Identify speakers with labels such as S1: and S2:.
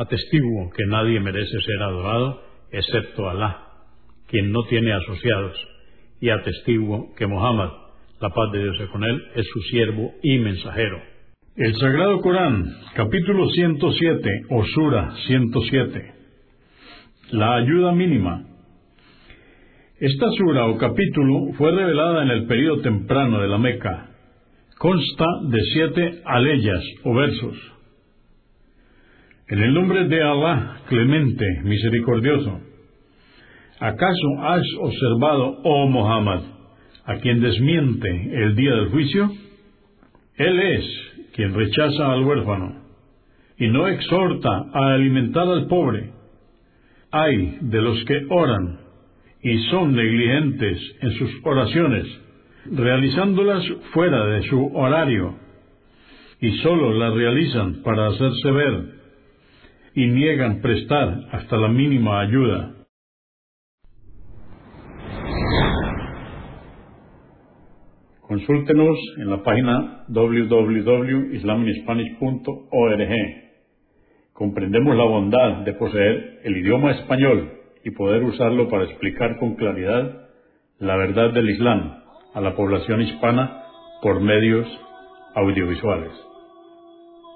S1: Atestiguo que nadie merece ser adorado excepto Alá, quien no tiene asociados, y atestiguo que Mohammed, la paz de Dios con él, es su siervo y mensajero. El Sagrado Corán, capítulo 107, o Sura 107. La ayuda mínima. Esta sura o capítulo fue revelada en el período temprano de la Meca. Consta de siete aleyas o versos en el nombre de Alá, clemente, misericordioso. ¿Acaso has observado, oh Muhammad, a quien desmiente el día del juicio? Él es quien rechaza al huérfano y no exhorta a alimentar al pobre. Hay de los que oran y son negligentes en sus oraciones, realizándolas fuera de su horario, y sólo las realizan para hacerse ver y niegan prestar hasta la mínima ayuda. Consúltenos en la página www.islaminspanish.org. Comprendemos la bondad de poseer el idioma español y poder usarlo para explicar con claridad la verdad del Islam a la población hispana por medios audiovisuales.